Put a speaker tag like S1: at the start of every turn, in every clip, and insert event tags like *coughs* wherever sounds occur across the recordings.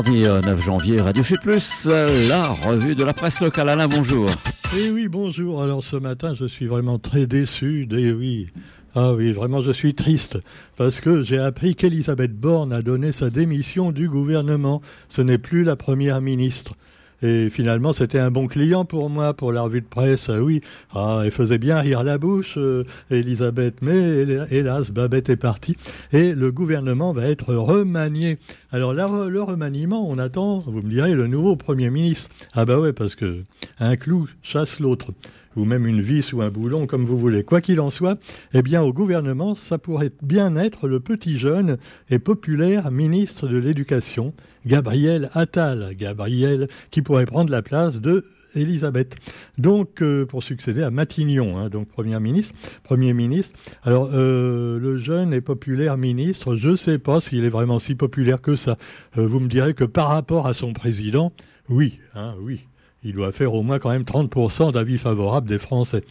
S1: mardi 9 euh, janvier, Radio Plus, la revue de la presse locale. Alain, bonjour.
S2: Eh oui, bonjour. Alors ce matin, je suis vraiment très déçu. Eh oui. Ah oui, vraiment, je suis triste parce que j'ai appris qu'Elisabeth Borne a donné sa démission du gouvernement. Ce n'est plus la première ministre. Et finalement, c'était un bon client pour moi, pour la revue de presse. Ah oui, ah, elle faisait bien rire la bouche, euh, Elisabeth, mais hélas, Babette est partie. Et le gouvernement va être remanié. Alors le remaniement, on attend, vous me direz, le nouveau Premier ministre. Ah bah ouais, parce que un clou chasse l'autre ou même une vis ou un boulon, comme vous voulez. Quoi qu'il en soit, eh bien, au gouvernement, ça pourrait bien être le petit jeune et populaire ministre de l'Éducation, Gabriel Attal. Gabriel, qui pourrait prendre la place de Elisabeth. Donc, euh, pour succéder à Matignon, hein, donc Premier ministre. Premier ministre. Alors, euh, le jeune et populaire ministre, je ne sais pas s'il est vraiment si populaire que ça. Euh, vous me direz que par rapport à son président, oui, hein, oui il doit faire au moins quand même 30% d'avis favorables des Français.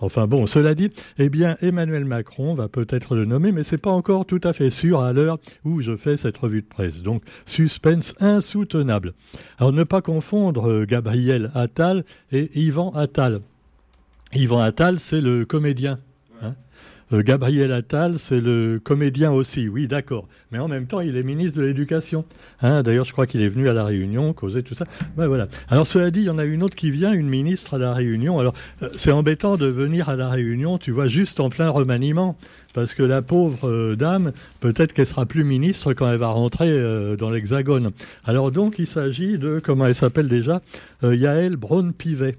S2: Enfin bon, cela dit, eh bien Emmanuel Macron va peut-être le nommer, mais c'est pas encore tout à fait sûr à l'heure où je fais cette revue de presse. Donc suspense insoutenable. Alors ne pas confondre euh, Gabriel Attal et Yvan Attal. Yvan Attal, c'est le comédien euh, Gabriel Attal, c'est le comédien aussi, oui, d'accord. Mais en même temps, il est ministre de l'Éducation. Hein, D'ailleurs, je crois qu'il est venu à la Réunion, causer tout ça. Voilà. Alors, cela dit, il y en a une autre qui vient, une ministre à la Réunion. Alors, euh, c'est embêtant de venir à la Réunion, tu vois, juste en plein remaniement. Parce que la pauvre euh, dame, peut-être qu'elle sera plus ministre quand elle va rentrer dans l'Hexagone. Alors donc, il s'agit de, comment elle s'appelle déjà, Yael Braun-Pivet.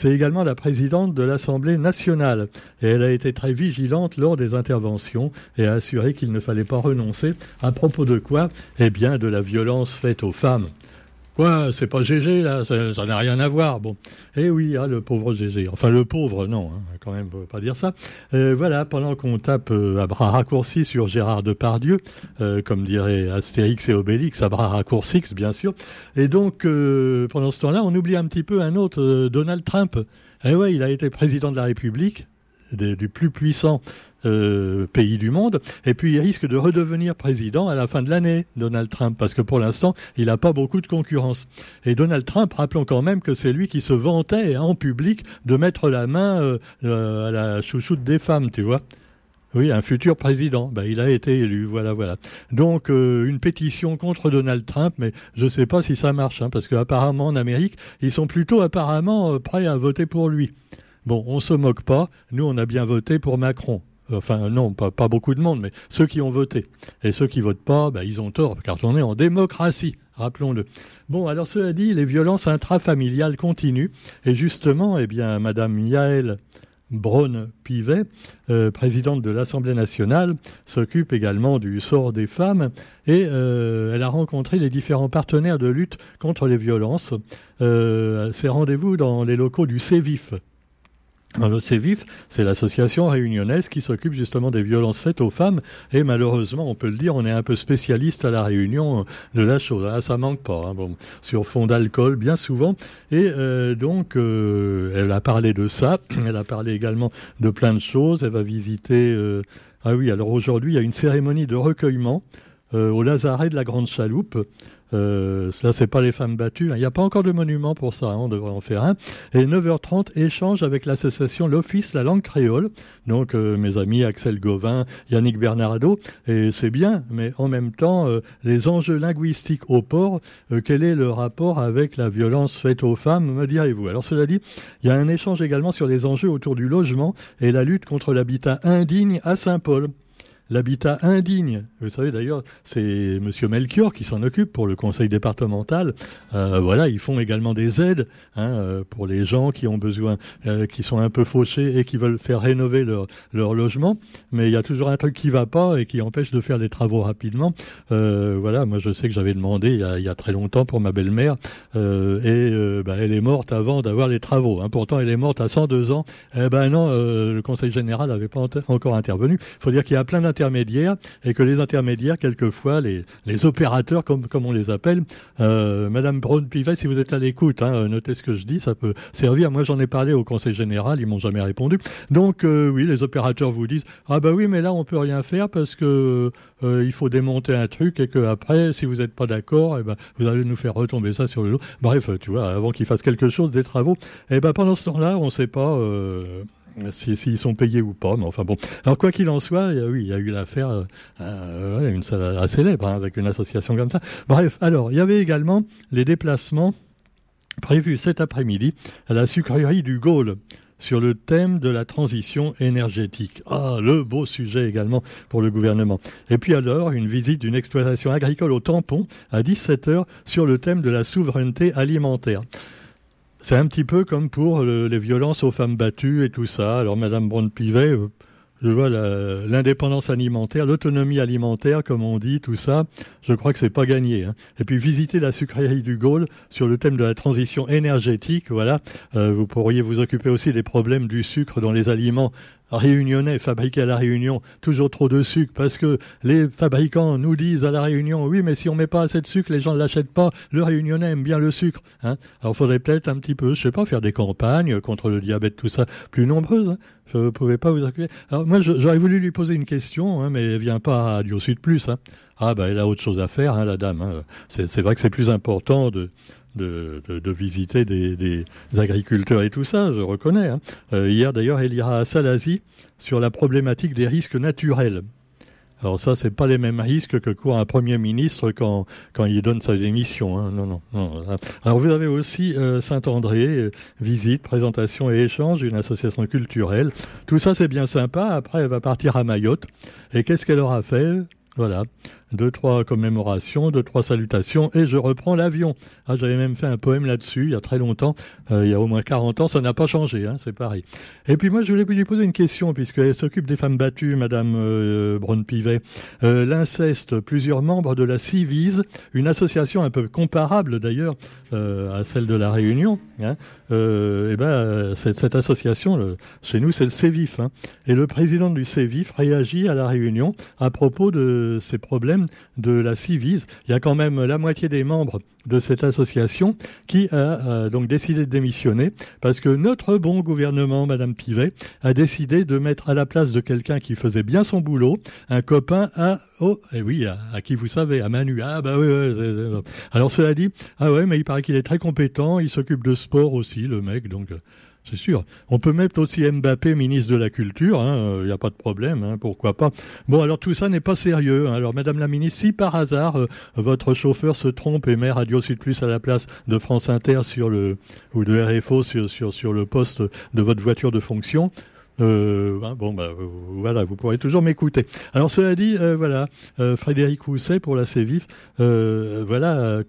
S2: C'est également la présidente de l'Assemblée nationale et elle a été très vigilante lors des interventions et a assuré qu'il ne fallait pas renoncer. À propos de quoi Eh bien, de la violence faite aux femmes. Quoi, c'est pas Gégé là, ça n'a rien à voir. Bon, eh oui, hein, le pauvre Gégé. Enfin, le pauvre, non, hein, quand même, faut pas dire ça. Euh, voilà, pendant qu'on tape euh, à bras raccourcis sur Gérard Depardieu, euh, comme dirait Astérix et Obélix, à bras raccourcis, bien sûr. Et donc, pendant ce temps-là, on oublie un petit peu un autre, Donald Trump. Eh ouais, il a été président de la République, du plus puissant euh, pays du monde. Et puis il risque de redevenir président à la fin de l'année, Donald Trump, parce que pour l'instant, il n'a pas beaucoup de concurrence. Et Donald Trump, rappelons quand même que c'est lui qui se vantait en public de mettre la main euh, euh, à la chouchoute des femmes, tu vois. Oui, un futur président. Ben, il a été élu, voilà, voilà. Donc une pétition contre Donald Trump, mais je ne sais pas si ça marche, hein, parce qu'apparemment en Amérique, ils sont plutôt apparemment prêts à voter pour lui. Bon, on se moque pas. Nous, on a bien voté pour Macron. Enfin, non, pas, beaucoup de monde, mais ceux qui ont voté. Et ceux qui votent pas, ben, ils ont tort, car on est en démocratie, rappelons-le. Bon, alors cela dit, les violences intrafamiliales continuent. Et justement, eh bien, Madame Yael Braun-Pivet, euh, présidente de l'Assemblée nationale, s'occupe également du sort des femmes et euh, elle a rencontré les différents partenaires de lutte contre les violences. Euh, ces rendez-vous dans les locaux du CEVIF, le CEVIF, c'est l'association réunionnaise qui s'occupe justement des violences faites aux femmes. Et malheureusement, on peut le dire, on est un peu spécialiste à la réunion de la chose. Ah, ça manque pas. Hein, bon, sur fond d'alcool, bien souvent. Et euh, donc, euh, elle a parlé de ça. *clears throat* Elle a parlé également de plein de choses. Elle va visiter. Euh, ah oui, alors aujourd'hui, il y a une cérémonie de recueillement au Lazaret de la Grande Chaloupe. Euh, cela, c'est pas les femmes battues. Hein. Il n'y a pas encore de monument pour ça. Hein. On devrait en faire un. Et 9h30, échange avec l'association L'Office La Langue Créole. Donc, euh, mes amis Axel Gauvin, Yannick Bernardo. Et c'est bien, mais en même temps, euh, les enjeux linguistiques au port, euh, quel est le rapport avec la violence faite aux femmes, me direz-vous? Alors, cela dit, il y a un échange également sur les enjeux autour du logement et la lutte contre l'habitat indigne à Saint-Paul l'habitat indigne. Vous savez d'ailleurs, c'est M. Melchior qui s'en occupe pour le conseil départemental. Euh, voilà, ils font également des aides hein, euh, pour les gens qui ont besoin, euh, qui sont un peu fauchés et qui veulent faire rénover leur, leur logement. Mais il y a toujours un truc qui va pas et qui empêche de faire des travaux rapidement. voilà, moi je sais que j'avais demandé il y, a, très longtemps pour ma belle-mère et bah, elle est morte avant d'avoir les travaux. Hein. Pourtant, elle est morte à 102 ans. Eh ben non, le conseil général n'avait pas encore intervenu. Il faut dire qu'il y a plein d'interventions intermédiaires et que les intermédiaires, quelquefois, les, les opérateurs, comme, on les appelle, euh, Madame Braun-Pivet, si vous êtes à l'écoute, hein, notez ce que je dis, ça peut servir. Moi, j'en ai parlé au Conseil général, ils m'ont jamais répondu. Donc, euh, oui, les opérateurs vous disent, ah bah oui, mais là, on peut rien faire parce que euh, il faut démonter un truc et que après, si vous n'êtes pas d'accord, eh ben, vous allez nous faire retomber ça sur le dos. Bref, tu vois, avant qu'ils fassent quelque chose, des travaux, eh ben pendant ce temps-là, on ne sait pas. Euh, s'ils sont payés ou pas, mais enfin bon. Alors quoi qu'il en soit, oui, il y a eu l'affaire, euh, une salle assez célèbre hein, avec une association comme ça. Bref, alors il y avait également les déplacements prévus cet après-midi à la sucrerie du Gaulle sur le thème de la transition énergétique. Ah, le beau sujet également pour le gouvernement. Et puis alors, une visite d'une exploitation agricole au tampon à 17h sur le thème de la souveraineté alimentaire. C'est un petit peu comme pour les violences aux femmes battues et tout ça. Alors, Madame Brand-Pivet, euh, je vois l'indépendance alimentaire, l'autonomie alimentaire, comme on dit, tout ça, je crois que c'est pas gagné. Hein. Et puis visiter la sucrerie du Gaulle sur le thème de la transition énergétique, voilà, euh, vous pourriez vous occuper aussi des problèmes du sucre dans les aliments réunionnais fabriqués à la Réunion, toujours trop de sucre, parce que les fabricants nous disent à la Réunion, oui, mais si on met pas assez de sucre, les gens ne l'achètent pas. Le Réunionnais aime bien le sucre. Hein. Alors, faudrait peut-être un petit peu, je sais pas, faire des campagnes contre le diabète, tout ça, plus nombreuses. Hein. Je ne pouvais pas vous accueillir. Alors moi, j'aurais voulu lui poser une question, hein, mais elle vient pas à Radio Sud Plus. Hein. Ah ben, elle a autre chose à faire, hein, la dame. Hein. C'est vrai que c'est plus important de, de, visiter des, agriculteurs et tout ça, je reconnais. Hein. Euh, hier d'ailleurs, elle ira à Salazie sur la problématique des risques naturels. Alors ça, c'est pas les mêmes risques que court un Premier ministre quand, quand il donne sa démission. Hein. Non, non, non. Alors vous avez aussi euh, Saint-André, euh, visite, présentation et échange d'une association culturelle. Tout ça, c'est bien sympa. Après, elle va partir à Mayotte. Et qu'est-ce qu'elle aura fait? Voilà deux, trois commémorations, deux, trois salutations, et je reprends l'avion. Ah, j'avais même fait un poème là-dessus, il y a très longtemps, euh, il y a au moins 40 ans, ça n'a pas changé, hein, c'est pareil. Et puis moi, je voulais lui poser une question, puisqu'elle s'occupe des femmes battues, Madame euh, Braun-Pivet. Euh, L'inceste, plusieurs membres de la CIVIS, une association un peu comparable d'ailleurs euh, à celle de la Réunion, hein, euh, et ben, cette, cette association, chez nous, c'est le CEVIF. Hein, et le président du CEVIF réagit à la Réunion à propos de ces problèmes de la CIVIS. Il y a quand même la moitié des membres de cette association qui a euh, donc décidé de démissionner parce que notre bon gouvernement, Madame Pivet, a décidé de mettre à la place de quelqu'un qui faisait bien son boulot un copain à oh eh oui à, qui vous savez à Manu ah bah oui, alors cela dit ah ouais mais il paraît qu'il est très compétent il s'occupe de sport aussi le mec donc c'est sûr. On peut mettre aussi Mbappé ministre de la Culture, il hein, n'y euh, a pas de problème, hein, pourquoi pas. Bon, alors tout ça n'est pas sérieux. Hein. Alors, Madame la ministre, si par hasard euh, votre chauffeur se trompe et met Radio Sud Plus à la place de France Inter sur le ou de RFO sur le poste de votre voiture de fonction, euh, hein, bon, bah, voilà, vous pourrez toujours m'écouter. Alors, cela dit, euh, voilà, euh, Frédéric Rousset pour la CEVIF, voilà,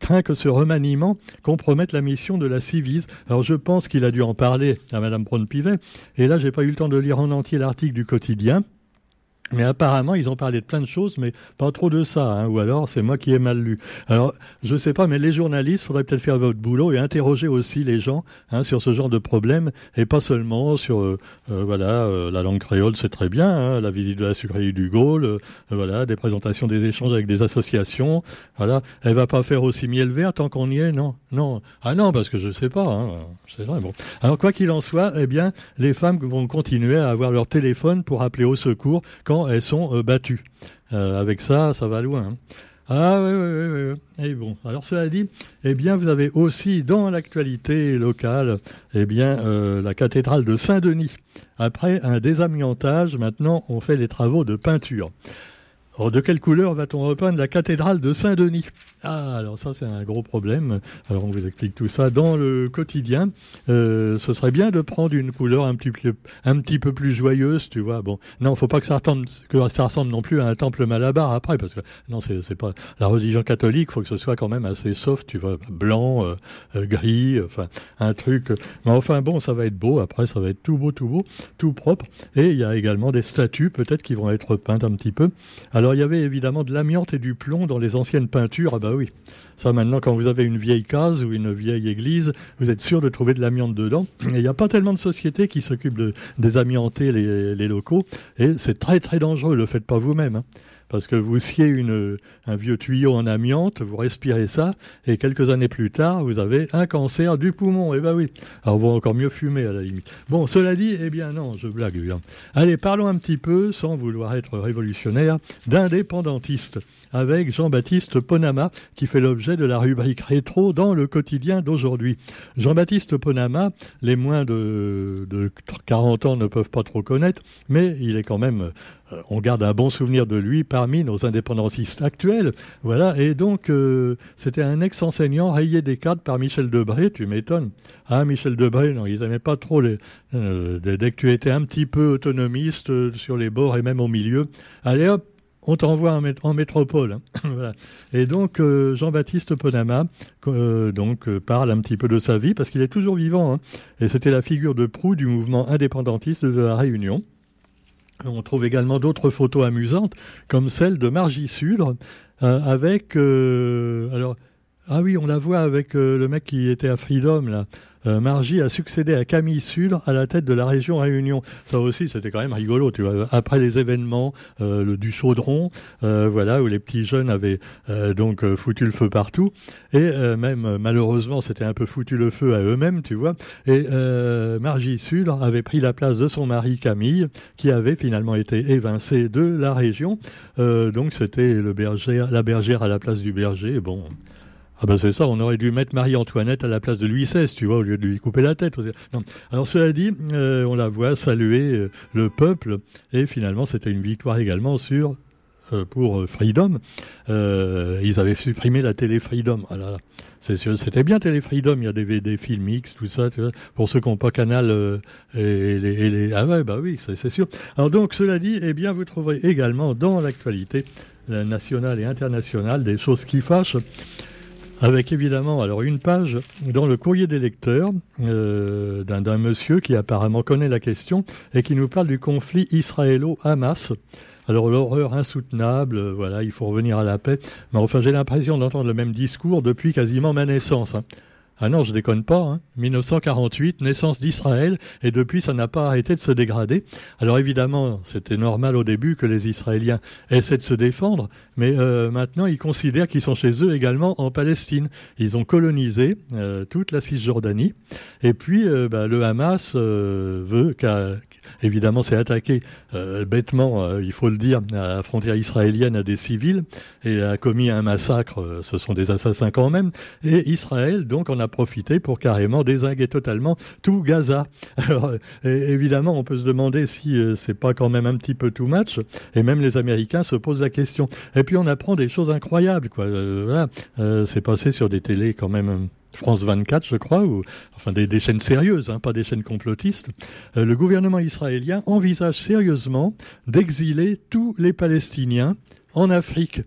S2: craint que ce remaniement compromette la mission de la CIVIS. Alors, je pense qu'il a dû en parler à Madame Braun-Pivet. Et là, j'ai pas eu le temps de lire en entier l'article du quotidien. Mais apparemment, ils ont parlé de plein de choses, mais pas trop de ça, hein, ou alors c'est moi qui ai mal lu. Alors, je sais pas, mais les journalistes, faudrait peut-être faire votre boulot et interroger aussi les gens hein, sur ce genre de problème, et pas seulement sur, euh, euh, voilà, euh, la langue créole, c'est très bien, hein, la visite de la sucrerie du Gaulle, voilà, des présentations, des échanges avec des associations, voilà. Elle va pas faire aussi miel vert tant qu'on y est, non, non. Ah non, parce que je sais pas, hein, c'est vrai. Bon. Alors quoi qu'il en soit, eh bien, les femmes vont continuer à avoir leur téléphone pour appeler au secours quand elles sont euh, battues. Euh, avec ça, ça va loin. Hein. Ah oui, oui, oui, oui. Et bon, alors cela dit, eh bien, vous avez aussi dans l'actualité locale, eh bien, euh, la cathédrale de Saint-Denis. Après un désamiantage, maintenant, on fait les travaux de peinture. Alors, de quelle couleur va-t-on repeindre la cathédrale de Saint-Denis? Ah, alors ça, c'est un gros problème. Alors, on vous explique tout ça dans le quotidien. Euh, ce serait bien de prendre une couleur un petit, peu, un petit peu plus joyeuse, tu vois. Bon, non, faut pas que ça, ressemble, que ça ressemble non plus à un temple malabar après, parce que non, c'est pas la religion catholique. Faut que ce soit quand même assez soft, tu vois, blanc, euh, euh, gris, enfin un truc. Mais enfin, bon, ça va être beau. Après, ça va être tout beau, tout beau, tout propre. Et il y a également des statues, peut-être, qui vont être peintes un petit peu. Alors Il y avait évidemment de l'amiante et du plomb dans les anciennes peintures. Ah bah oui. Ça, maintenant, quand vous avez une vieille case ou une vieille église, vous êtes sûr de trouver de l'amiante dedans. Et il n'y a pas tellement de sociétés qui s'occupent de désamianter les, les locaux. Et c'est très, très dangereux. Le faites pas vous-même. Hein parce que vous sciez un vieux tuyau en amiante, vous respirez ça, et quelques années plus tard, vous avez un cancer du poumon. Eh ben oui. Alors, vous encore mieux fumer à la limite. Bon, cela dit, eh bien non, je blague. Bien. Allez, parlons un petit peu, sans vouloir être révolutionnaire, d'indépendantistes, avec Jean-Baptiste Ponama, qui fait l'objet de la rubrique rétro dans le quotidien d'aujourd'hui. Jean-Baptiste Ponama, les moins de, de 40 ans ne peuvent pas trop connaître, mais il est quand même euh, on garde un bon souvenir de lui parmi nos indépendantistes actuels. Voilà, et donc euh, c'était un ex-enseignant rayé des cadres par Michel Debré, tu m'étonnes. Ah, Michel Debré, non, ils n'aimaient pas trop les. Euh, dès que tu étais un petit peu autonomiste sur les bords et même au milieu, allez hop, on t'envoie en, métropole. Hein. *laughs* Et donc Jean-Baptiste Ponama donc parle un petit peu de sa vie parce qu'il est toujours vivant. Hein. Et c'était la figure de proue du mouvement indépendantiste de la Réunion. On trouve également d'autres photos amusantes, comme celle de Margie Sudre, euh, avec... Euh, alors, ah oui, on la voit avec euh, le mec qui était à Freedom, là. Euh, Margie a succédé à Camille Sudre à la tête de la région Réunion. Ça aussi, c'était quand même rigolo, tu vois. Après les événements euh, du Chaudron, euh, voilà, où les petits jeunes avaient donc foutu le feu partout, et même malheureusement, c'était un peu foutu le feu à eux-mêmes, tu vois. Et Margie Sudre avait pris la place de son mari Camille, qui avait finalement été évincé de la région. donc c'était le la bergère à la place du berger. Bon. Ah ben c'est ça, on aurait dû mettre Marie-Antoinette à la place de Louis XVI, tu vois, au lieu de lui couper la tête. Non. Alors cela dit, euh, on la voit saluer euh, le peuple, et finalement c'était une victoire également sur euh, pour Freedom. ils avaient supprimé la télé Freedom. Ah c'était bien Télé Freedom, il y a des, films X, tout ça, tu vois, pour ceux qui n'ont pas Canal et, les, et, les, Ah ouais, bah oui, c'est sûr. Alors donc, cela dit, eh bien, vous trouverez également dans l'actualité nationale et internationale des choses qui fâchent avec évidemment alors une page dans le courrier des lecteurs euh, d'un monsieur qui apparemment connaît la question et qui nous parle du conflit israélo-Hamas. Alors l'horreur insoutenable, euh, voilà, il faut revenir à la paix. Mais enfin, j'ai l'impression d'entendre le même discours depuis quasiment ma naissance. Hein. Ah non, je déconne pas. Hein. 1948, naissance d'Israël, et depuis, ça n'a pas arrêté de se dégrader. Alors évidemment, c'était normal au début que les Israéliens essaient de se défendre, mais euh, maintenant, ils considèrent qu'ils sont chez eux également en Palestine. Ils ont colonisé euh, toute la Cisjordanie, et puis euh, bah, le Hamas veut qu'évidemment, c'est attaqué bêtement, il faut le dire, à la frontière israélienne à des civils, et a commis un massacre. ce sont des assassins quand même. Et Israël, donc, en a profité pour carrément désinguer totalement tout Gaza. *laughs* Alors, évidemment, on peut se demander si euh, c'est pas quand même un petit peu too much, et même les Américains se posent la question. Puis on apprend des choses incroyables, quoi. Euh, euh, c'est passé sur des télés quand même. France 24, je crois, ou enfin des, chaînes sérieuses, hein, pas des chaînes complotistes. le gouvernement israélien envisage sérieusement d'exiler tous les Palestiniens en Afrique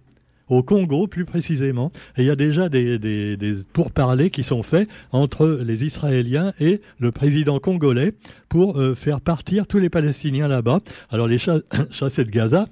S2: au Congo plus précisément. Il y a déjà des, pourparlers qui sont faits entre les Israéliens et le président congolais pour euh, faire partir tous les Palestiniens là-bas. Alors les *coughs* chassés de Gaza,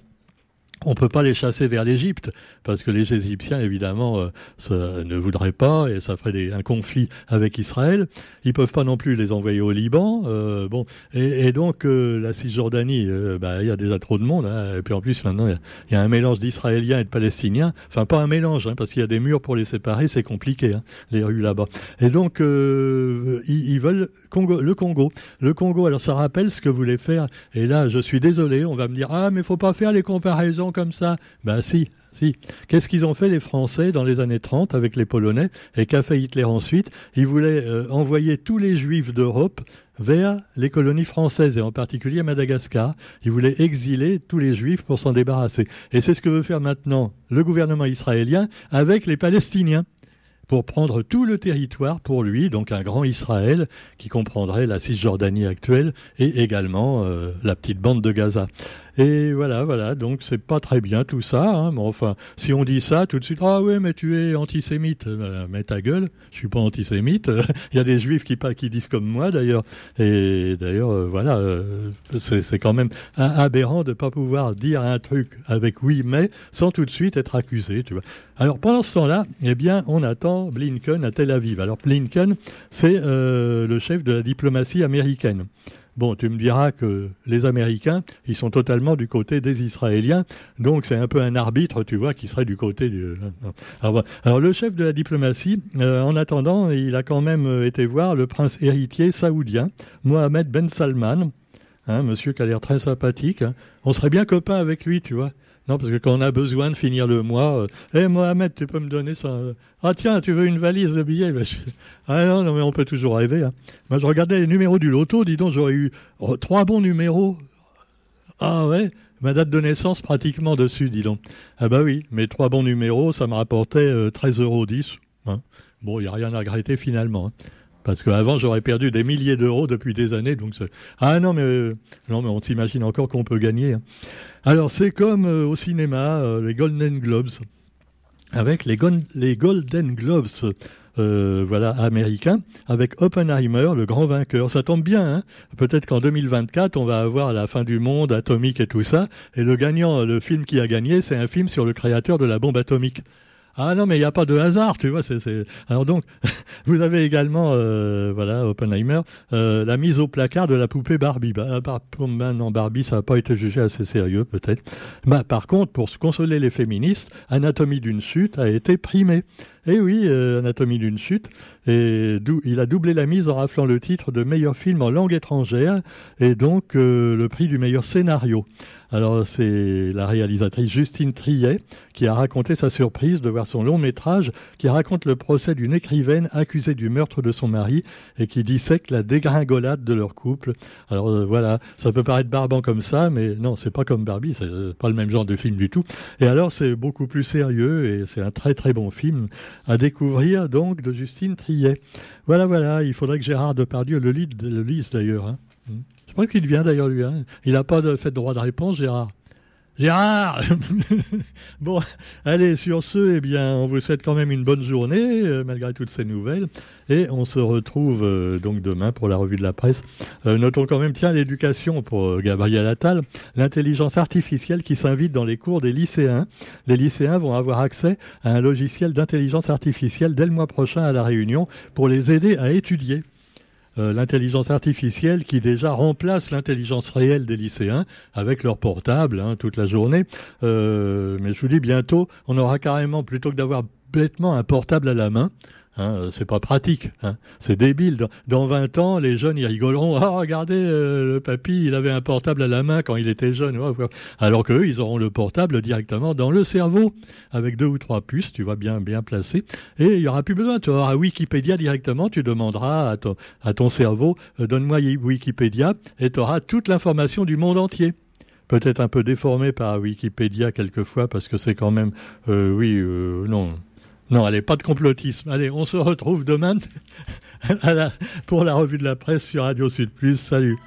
S2: on peut pas les chasser vers l'Égypte parce que les Égyptiens évidemment euh, ne voudraient pas et ça ferait un conflit avec Israël. Ils peuvent pas non plus les envoyer au Liban. Euh, bon et, donc euh, la Cisjordanie, bah, il y a déjà trop de monde. Hein, et puis en plus maintenant il y, a un mélange d'Israéliens et de Palestiniens. Enfin pas un mélange hein, parce qu'il y a des murs pour les séparer, c'est compliqué hein, les rues là-bas. Et donc ils, veulent Congo, le Congo, le Congo. Alors ça rappelle ce que voulait faire. Et là je suis désolé, on va me dire ah mais faut pas faire les comparaisons comme ça Ben si, si. Qu'est-ce qu'ils ont fait les Français dans les années 30 avec les Polonais et qu'a fait Hitler ensuite? Ils voulaient euh, envoyer tous les Juifs d'Europe vers les colonies françaises et en particulier Madagascar. Ils voulaient exiler tous les Juifs pour s'en débarrasser. Et c'est ce que veut faire maintenant le gouvernement israélien avec les Palestiniens pour prendre tout le territoire pour lui, donc un grand Israël qui comprendrait la Cisjordanie actuelle et également euh, la petite bande de Gaza. Et voilà, voilà. Donc c'est pas très bien tout ça. Hein, mais enfin, si on dit ça tout de suite, ah ouais, mais tu es antisémite. Ben, mets ta gueule. Je suis pas antisémite. *laughs* Il y a des juifs qui, qui disent comme moi d'ailleurs. Et d'ailleurs, euh, voilà, euh, c'est quand même aberrant de pas pouvoir dire un truc avec oui mais sans tout de suite être accusé. Tu vois. Alors pendant ce temps-là, eh bien, on attend Blinken à Tel Aviv. Alors Blinken, c'est euh, le chef de la diplomatie américaine. Bon, tu me diras que les Américains, ils sont totalement du côté des Israéliens, donc c'est un peu un arbitre, tu vois, qui serait du côté du... Alors, le chef de la diplomatie, euh, en attendant, il a quand même euh, été voir le prince héritier saoudien, Mohamed Ben Salman, hein, monsieur qui a l'air très sympathique. Hein. On serait bien copains avec lui, tu vois. Non, parce que quand on a besoin de finir le mois, hé euh, Mohamed, tu peux me donner ça Ah tiens, tu veux une valise de billets? *laughs* Ah non, non, mais on peut toujours rêver. Hein. Moi, je regardais les numéros du loto, dis donc, j'aurais eu oh, trois bons numéros. Ah ouais? Ma date de naissance pratiquement dessus, dis donc. Ah bah oui, mes trois bons numéros, ça me rapportait 13,10 euh, euros. Hein. Bon, il n'y a rien à regretter finalement. Hein. Parce qu'avant, j'aurais perdu des milliers d'euros depuis des années. Donc ah non, mais, euh, non, mais on s'imagine encore qu'on peut gagner. Hein. Alors, c'est comme euh, au cinéma, euh, les Golden Globes. Avec les, Golden Globes, voilà, américains, avec Oppenheimer, le grand vainqueur. Ça tombe bien, hein Peut-être qu'en 2024, on va avoir la fin du monde atomique et tout ça. Et le gagnant, le film qui a gagné, c'est un film sur le créateur de la bombe atomique. Ah non, mais il n'y a pas de hasard, tu vois. c'est Alors donc, *laughs* vous avez également, euh, voilà, Oppenheimer, euh, la mise au placard de la poupée Barbie. Bah, pour maintenant, Barbie, ça n'a pas été jugé assez sérieux, peut-être. Bah, par contre, pour consoler les féministes, Anatomie d'une chute a été primée. Eh oui, euh, Anatomie d'une chute. Et il a doublé la mise en raflant le titre de meilleur film en langue étrangère et donc le prix du meilleur scénario. Alors c'est la réalisatrice Justine Triet qui a raconté sa surprise de voir son long métrage qui raconte le procès d'une écrivaine accusée du meurtre de son mari et qui dissèque la dégringolade de leur couple. Alors euh, voilà, ça peut paraître barbant comme ça, mais non, c'est pas comme Barbie, c'est pas le même genre de film du tout. Et alors c'est beaucoup plus sérieux et c'est un très très bon film à découvrir donc de Justine Triet. Voilà, voilà, il faudrait que Gérard Depardieu le, le lise d'ailleurs. Hein. Je crois qu'il vient d'ailleurs lui. Hein. Il n'a pas de fait droit de réponse, Gérard. Gérard *laughs* Bon, allez, sur ce, eh bien, on vous souhaite quand même une bonne journée, euh, malgré toutes ces nouvelles. Et on se retrouve euh, donc demain pour la revue de la presse. Euh, notons quand même, tiens, l'éducation pour Gabriel Attal, l'intelligence artificielle qui s'invite dans les cours des lycéens. Les lycéens vont avoir accès à un logiciel d'intelligence artificielle dès le mois prochain à La Réunion pour les aider à étudier. Euh, l'intelligence artificielle qui déjà remplace l'intelligence réelle des lycéens avec leur portable hein, toute la journée. Euh, mais je vous dis bientôt, on aura carrément, plutôt que d'avoir bêtement un portable à la main, Hein, c'est pas pratique, hein. c'est débile. Dans, 20 ans, les jeunes ils rigoleront. Ah, regardez, euh, le papy, il avait un portable à la main quand il était jeune. Alors qu'eux, ils auront le portable directement dans le cerveau, avec deux ou trois puces, tu vois bien bien placé. Et il y aura plus besoin. Tu auras Wikipédia directement. Tu demanderas à ton, cerveau, euh, donne-moi Wikipédia, et tu auras toute l'information du monde entier peut-être un peu déformé par Wikipédia quelquefois parce que c'est quand même, euh, oui, non, non, allez, pas de complotisme. Allez, on se retrouve demain *laughs* pour la revue de la presse sur Radio Sud Plus. Salut.